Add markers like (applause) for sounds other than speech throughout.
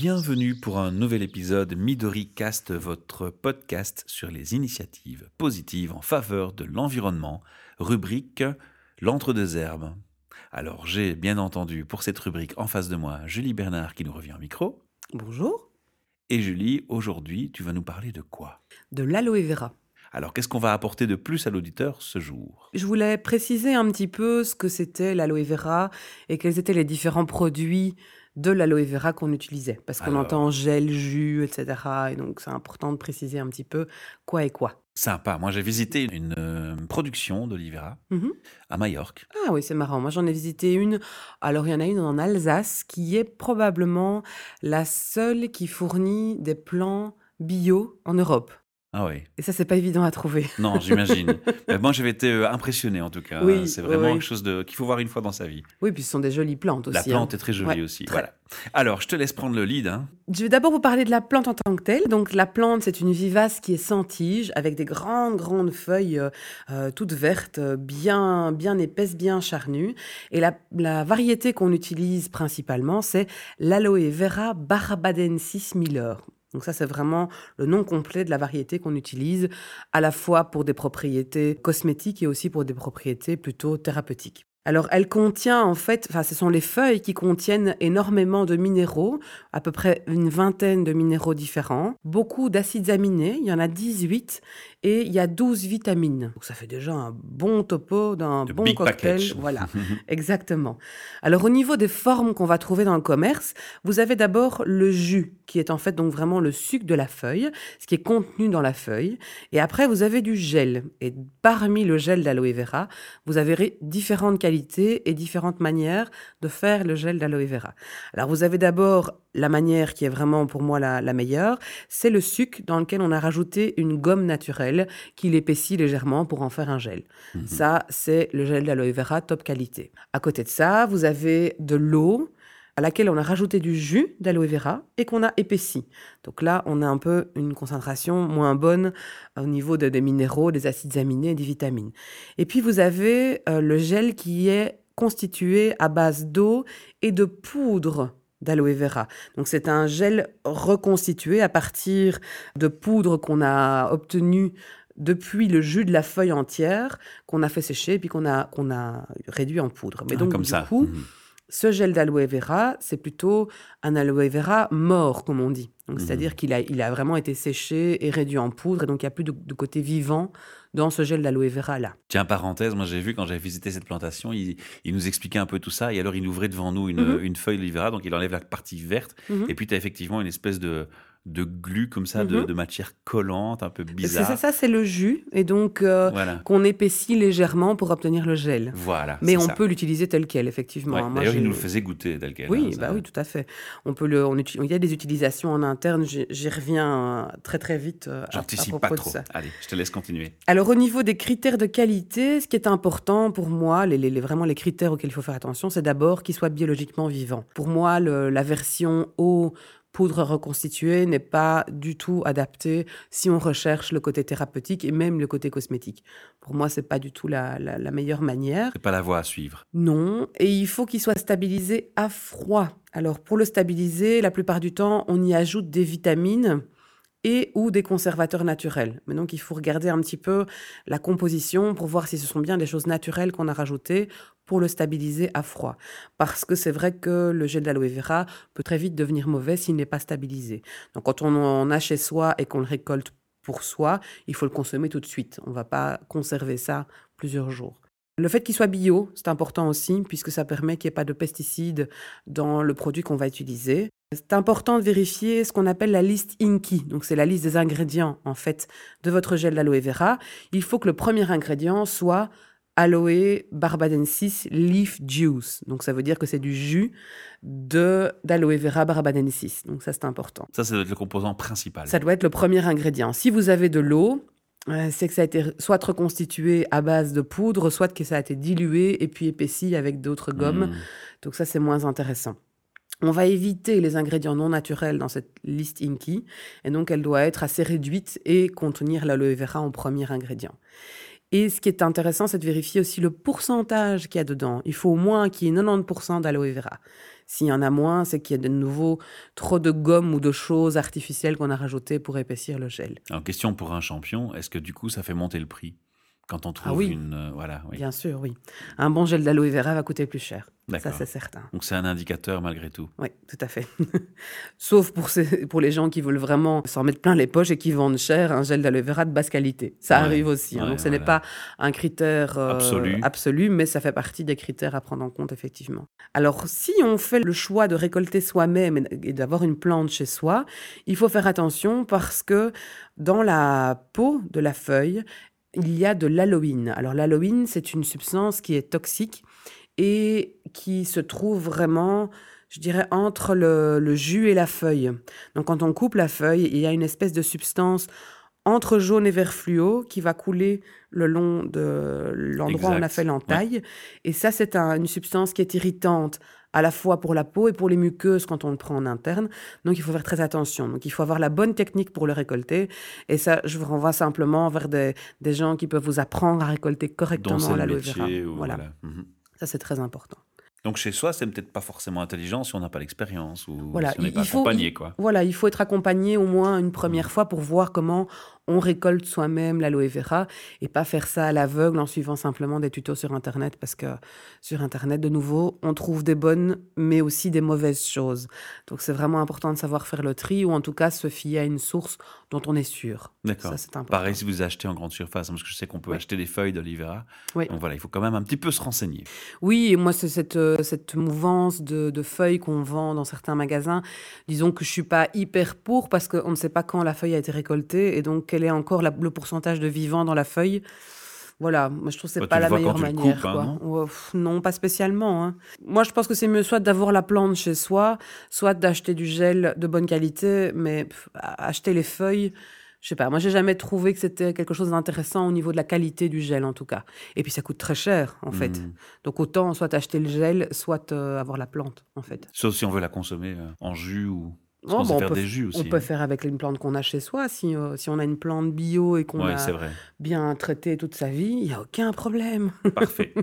Bienvenue pour un nouvel épisode Midori Cast, votre podcast sur les initiatives positives en faveur de l'environnement, rubrique L'entre-deux herbes. Alors j'ai bien entendu pour cette rubrique en face de moi Julie Bernard qui nous revient au micro. Bonjour. Et Julie, aujourd'hui tu vas nous parler de quoi? De l'aloe vera. Alors qu'est-ce qu'on va apporter de plus à l'auditeur ce jour? Je voulais préciser un petit peu ce que c'était l'aloe vera et quels étaient les différents produits de l'aloe vera qu'on utilisait. Parce qu'on entend gel, jus, etc. Et donc c'est important de préciser un petit peu quoi et quoi. Sympa, moi j'ai visité une euh, production d'Olivera Mhm. à Majorque. Ah oui, c'est marrant. Moi, j'en ai visité une. Alors, il y en a une en Alsace qui est probablement la seule qui fournit des plants bio en Europe. Ah oui, Et ça, c'est pas évident à trouver. (laughs) non j'imagine. (laughs) Mais moi j'avais été euh, impressionné en tout cas. Oui, C'est vraiment oui. quelque chose de- qu'il faut voir une fois dans sa vie. Oui, puis ce sont des jolies plantes aussi. La hein. plante est très jolie Ouais, aussi. très. Voilà. Alors, je te laisse prendre le lead. hein. Je vais d'abord vous parler de la plante en tant que telle. Donc la plante, c'est une vivace qui est sans tige, avec des grandes, grandes feuilles euh, euh, toutes vertes, bien, bien épaisses, bien charnues. Et la, la variété qu'on utilise principalement, c'est l'aloe vera barbadensis miller. Donc ça, c'est vraiment le nom complet de la variété qu'on utilise à la fois pour des propriétés cosmétiques et aussi pour des propriétés plutôt thérapeutiques. Alors, elle contient en fait, enfin, ce sont les feuilles qui contiennent énormément de minéraux, à peu près une vingtaine de minéraux différents, beaucoup d'acides aminés, il y en a 18, et il y a 12 vitamines. Donc, ça fait déjà un bon topo d'un bon big cocktail. package. Voilà, (laughs) exactement. Alors, au niveau des formes qu'on va trouver dans le commerce, vous avez d'abord le jus, qui est en fait donc vraiment le sucre de la feuille, ce qui est contenu dans la feuille. Et après, vous avez du gel. Et parmi le gel d'aloe vera, vous avez différentes qualités et différentes manières de faire le gel d'aloe vera. Alors, vous avez d'abord la manière qui est vraiment pour moi la, la meilleure, c'est le sucre dans lequel on a rajouté une gomme naturelle qui l'épaissit légèrement pour en faire un gel. Mhm. Ça, c'est le gel d'aloe vera top qualité. À côté de ça, vous avez de l'eau à laquelle on a rajouté du jus d'aloe vera et qu'on a épaissi. Donc là, on a un peu une concentration moins bonne au niveau de- des minéraux, des acides aminés et des vitamines. Et puis, vous avez euh, le gel qui est constitué à base d'eau et de poudre d'aloe vera. Donc c'est un gel reconstitué à partir de poudre qu'on a obtenue depuis le jus de la feuille entière qu'on a fait sécher puis qu'on a, qu'on a réduit en poudre. Mais Ah, donc comme du ça. coup, Mhm. Ce gel d'aloe vera, c'est plutôt un aloe vera mort, comme on dit. Donc, Mhm. c'est-à-dire qu'il a, il a vraiment été séché et réduit en poudre, et donc il n'y a plus de, de côté vivant dans ce gel d'aloe vera-là. Tiens, parenthèse, moi j'ai vu quand j'avais visité cette plantation, il, il nous expliquait un peu tout ça, et alors il ouvrait devant nous une, Mhm. une feuille d'Olivera, donc il enlève la partie verte, Mhm. et puis tu as effectivement une espèce de, de glu comme ça, de, Mhm. de matière collante, un peu C'est bizarre. ça, ça c'est le jus, et donc euh, Voilà, qu'on épaissit légèrement pour obtenir le gel. voilà. Mais c'est on ça. peut l'utiliser tel quel, effectivement. Ouais, D'ailleurs, il nous le faisait goûter tel quel. Oui, hein, bah oui, tout à fait. On peut le, on il y a des utilisations en interne. J'y reviens euh, très très vite. euh, J'anticipe pas de trop. ça. Allez, je te laisse continuer. Alors au niveau des critères de qualité, ce qui est important pour moi, les, les- les- vraiment les critères auxquels il faut faire attention, c'est d'abord qu'il soit biologiquement vivant. Pour moi, le- la version eau poudre reconstituée n'est pas du tout adaptée si on recherche le côté thérapeutique et même le côté cosmétique. Pour moi, c'est pas du tout la, la- la meilleure manière. C'est pas la voie à suivre. Non, et il faut qu'il soit stabilisé à froid. Alors pour le stabiliser, la plupart du temps, on y ajoute des vitamines et ou des conservateurs naturels. Mais donc il faut regarder un petit peu la composition pour voir si ce sont bien des choses naturelles qu'on a rajoutées pour le stabiliser à froid. Parce que c'est vrai que le gel d'aloe vera peut très vite devenir mauvais s'il n'est pas stabilisé. Donc quand on en a chez soi et qu'on le récolte pour soi, il faut le consommer tout de suite. On ne va pas conserver ça plusieurs jours. Le fait qu'il soit bio, c'est important aussi, puisque ça permet qu'il n'y ait pas de pesticides dans le produit qu'on va utiliser. C'est important de vérifier ce qu'on appelle la liste INKI. Donc, c'est la liste des ingrédients, en fait, de votre gel d'aloe vera. Il faut que le premier ingrédient soit aloe barbadensis leaf juice. Donc, ça veut dire que c'est du jus de d'aloe vera barbadensis. Donc, ça, c'est important. Ça, ça doit être le composant principal. Ça doit être le premier ingrédient. Si vous avez de l'eau, euh, c'est que ça a été soit reconstitué à base de poudre, soit que ça a été dilué et puis épaissi avec d'autres gommes. Mmh. Donc ça, c'est moins intéressant. On va éviter les ingrédients non naturels dans cette liste Inky, et donc elle doit être assez réduite et contenir l'aloe vera en premier ingrédient. Et ce qui est intéressant, c'est de vérifier aussi le pourcentage qu'il y a dedans. Il faut au moins qu'il y ait 90% d'aloe vera. S'il y en a moins, c'est qu'il y a de nouveau trop de gomme ou de choses artificielles qu'on a rajoutées pour épaissir le gel. En question pour un champion, est-ce que du coup ça fait monter le prix quand on trouve Ah oui. une euh, voilà oui. Bien sûr, oui. Un bon gel d'aloe vera va coûter plus cher. Ça, c'est certain. Donc c'est un indicateur malgré tout. Oui, tout à fait. (laughs) Sauf pour, ces- pour les gens qui veulent vraiment s'en mettre plein les poches et qui vendent cher un gel d'aloe vera de basse qualité. Ça Ouais, arrive aussi. hein. Donc ce n'est pas un critère euh, Absolu. absolu, mais ça fait partie des critères à prendre en compte, effectivement. Alors, si on fait le choix de récolter soi-même et d'avoir une plante chez soi, il faut faire attention parce que dans la peau de la feuille, il y a de l'aloïne. Alors l'aloïne, c'est une substance qui est toxique et qui se trouve vraiment, je dirais, entre le, le jus et la feuille. Donc quand on coupe la feuille, il y a une espèce de substance entre jaune et vert fluo qui va couler le long de l'endroit où on a fait l'entaille. Et ça, c'est un- une substance qui est irritante à la fois pour la peau et pour les muqueuses quand on le prend en interne. Donc il faut faire très attention. Donc il faut avoir la bonne technique pour le récolter. Et ça, je vous renvoie simplement vers des, des gens qui peuvent vous apprendre à récolter correctement l'aloe vera. ou Voilà, voilà. Mhm. Ça c'est très important. Donc chez soi, c'est peut-être pas forcément intelligent si on n'a pas l'expérience ou Voilà, si on n'est il- pas faut- accompagné. quoi. Voilà, il faut être accompagné au moins une première fois pour voir comment on récolte soi-même l'aloe vera et pas faire ça à l'aveugle en suivant simplement des tutos sur Internet parce que sur Internet, de nouveau, on trouve des bonnes mais aussi des mauvaises choses. Donc c'est vraiment important de savoir faire le tri ou en tout cas se fier à une source dont on est sûr. D'accord. Ça, c'est important. Pareil si vous achetez en grande surface, parce que je sais qu'on peut Oui. acheter des feuilles d'olivera. Oui. Donc voilà, il faut quand même un petit peu se renseigner. Oui, et moi, c'est cette, euh, cette mouvance de, de feuilles qu'on vend dans certains magasins. Disons que je suis pas hyper pour parce qu'on ne sait pas quand la feuille a été récoltée et donc quel est encore la- le pourcentage de vivant dans la feuille. Voilà, moi je trouve que c'est Bah, pas la meilleure manière. coupes, hein, non non, pas spécialement. hein. Moi, je pense que c'est mieux soit d'avoir la plante chez soi, soit d'acheter du gel de bonne qualité, mais pff, acheter les feuilles, je sais pas. Moi, j'ai jamais trouvé que c'était quelque chose d'intéressant au niveau de la qualité du gel, en tout cas. Et puis, ça coûte très cher, en fait. Mhm. Donc, autant soit acheter le gel, soit euh, avoir la plante, en fait. Sauf si on veut la consommer euh, en jus ou. Parce on peut des f- jus aussi. On peut faire avec une plante qu'on a chez soi. Si, euh, si on a une plante bio et qu'on Oui, a bien traité toute sa vie, il n'y a aucun problème. Parfait. (laughs)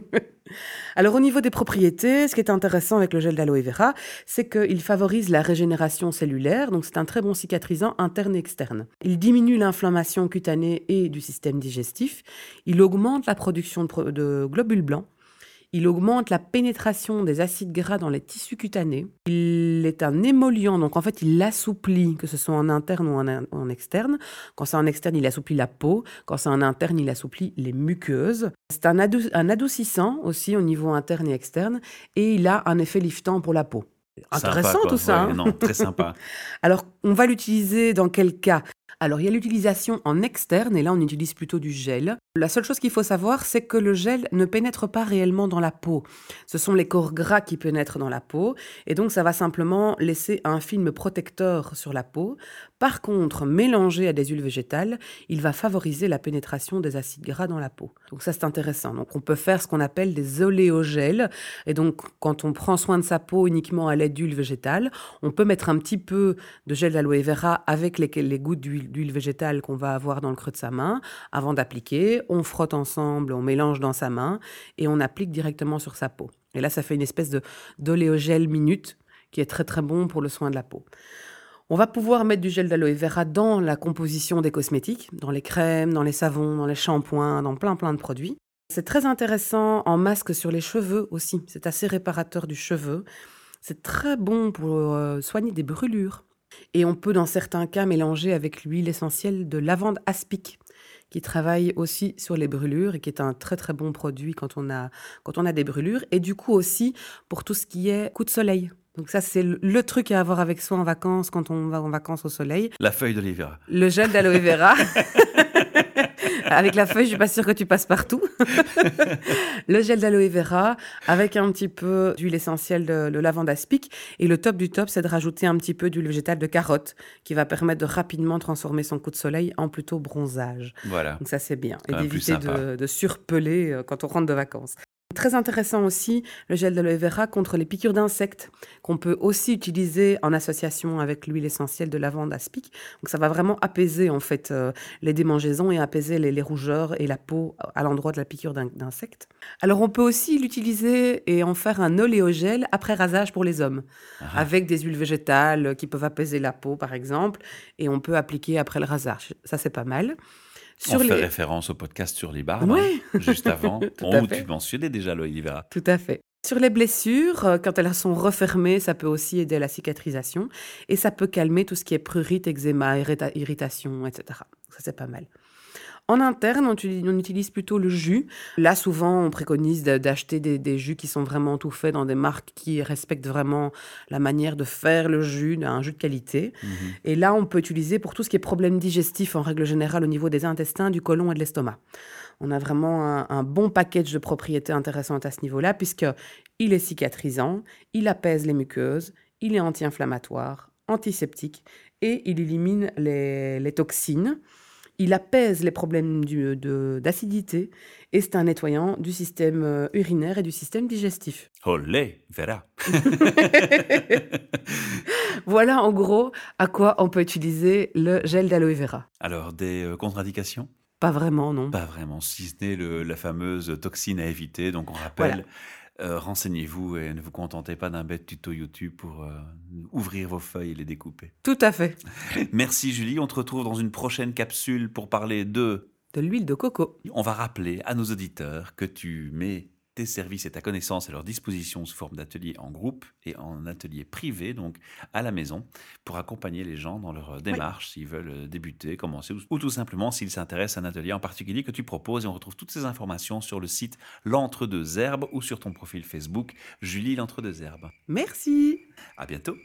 Alors au niveau des propriétés, ce qui est intéressant avec le gel d'aloe vera, c'est qu'il favorise la régénération cellulaire, donc c'est un très bon cicatrisant interne et externe. Il diminue l'inflammation cutanée et du système digestif, il augmente la production de, pro- de globules blancs, il augmente la pénétration des acides gras dans les tissus cutanés. Il est un émollient, donc en fait il assouplit, que ce soit en interne ou en, in- en externe. Quand c'est en externe, il assouplit la peau. Quand c'est en interne, il assouplit les muqueuses. C'est un, adou- un adoucissant aussi au niveau interne et externe. Et il a un effet liftant pour la peau. Intéressant tout ça. Ouais, hein Non, très sympa. (laughs) alors, on va l'utiliser dans quel cas? Alors, il y a l'utilisation en externe, et là, on utilise plutôt du gel. La seule chose qu'il faut savoir, c'est que le gel ne pénètre pas réellement dans la peau. Ce sont les corps gras qui pénètrent dans la peau, et donc ça va simplement laisser un film protecteur sur la peau. Par contre, mélangé à des huiles végétales, il va favoriser la pénétration des acides gras dans la peau. Donc ça, c'est intéressant. Donc on peut faire ce qu'on appelle des oléogels, et donc quand on prend soin de sa peau uniquement à l'aide d'huile végétale, on peut mettre un petit peu de gel d'aloe vera avec les, les gouttes d'huile d'huile végétale qu'on va avoir dans le creux de sa main avant d'appliquer. On frotte ensemble, on mélange dans sa main et on applique directement sur sa peau. Et là, ça fait une espèce de d'oléogel minute qui est très très bon pour le soin de la peau. On va pouvoir mettre du gel d'aloe vera dans la composition des cosmétiques, dans les crèmes, dans les savons, dans les shampoings, dans plein plein de produits. C'est très intéressant en masque sur les cheveux aussi. C'est assez réparateur du cheveu. C'est très bon pour euh, soigner des brûlures. Et on peut dans certains cas mélanger avec l'huile essentielle de lavande aspic qui travaille aussi sur les brûlures et qui est un très très bon produit quand on a, quand on a des brûlures. Et du coup aussi pour tout ce qui est coup de soleil. Donc ça, c'est le, truc à avoir avec soi en vacances quand on va en vacances au soleil. La feuille d'olivera. Le gel d'aloe vera. (laughs) avec la feuille, je suis pas sûre que tu passes partout. (laughs) le gel d'aloe vera avec un petit peu d'huile essentielle de, de lavande aspic. Et le top du top, c'est de rajouter un petit peu d'huile végétale de carotte qui va permettre de rapidement transformer son coup de soleil en plutôt bronzage. Voilà. Donc ça, c'est bien. Et d'éviter de, de surpeler euh, quand on rentre de vacances. Très intéressant aussi, le gel d'aloe vera contre les piqûres d'insectes, qu'on peut aussi utiliser en association avec l'huile essentielle de lavande aspic. Donc ça va vraiment apaiser en fait euh, les démangeaisons et apaiser les, les, rougeurs et la peau à l'endroit de la piqûre d'insectes. Alors on peut aussi l'utiliser et en faire un oléogel après rasage pour les hommes, ah ah. avec des huiles végétales qui peuvent apaiser la peau par exemple, et on peut appliquer après le rasage. Ça c'est pas mal. Sur On fait référence au podcast sur les barbes, hein, juste avant, (laughs) où tu mentionnais déjà l'aloe vera. Tout à fait. Sur les blessures, euh, quand elles sont refermées, ça peut aussi aider à la cicatrisation et ça peut calmer tout ce qui est prurite, eczéma, irritation, etc. Ça, c'est pas mal. En interne, on, utilise plutôt le jus. Là, souvent, on préconise d'acheter des, jus qui sont vraiment tout faits dans des marques qui respectent vraiment la manière de faire le jus, un jus de qualité. Mhm. Et là, on peut utiliser pour tout ce qui est problème digestif en règle générale au niveau des intestins, du côlon et de l'estomac. On a vraiment un, un, bon package de propriétés intéressantes à ce niveau-là, puisqu'il est cicatrisant, il apaise les muqueuses, il est anti-inflammatoire, antiseptique et il élimine les toxines. Il apaise les problèmes d'acidité et c'est un nettoyant du système euh, urinaire et du système digestif. Olé, verra. (laughs) voilà en gros à quoi on peut utiliser le gel d'aloe vera. Alors, des euh, contre-indications? Pas vraiment, non. Pas vraiment, si ce n'est la fameuse toxine à éviter. Donc, on rappelle, euh, renseignez-vous et ne vous contentez pas d'un bête tuto YouTube pour euh, ouvrir vos feuilles et les découper. Tout à fait. (laughs) Merci Julie, on te retrouve dans une prochaine capsule pour parler de... De l'huile de coco. On va rappeler à nos auditeurs que tu mets tes services et ta connaissance à leur disposition sous forme d'ateliers en groupe et en ateliers privés, donc à la maison, pour accompagner les gens dans leur démarche s'ils veulent euh, débuter, commencer ou, tout simplement s'ils s'intéressent à un atelier en particulier que tu proposes. Et on retrouve toutes ces informations sur le site L'Entre-deux Herbes ou sur ton profil Facebook Julie L'Entre-deux Herbes. Merci. À bientôt.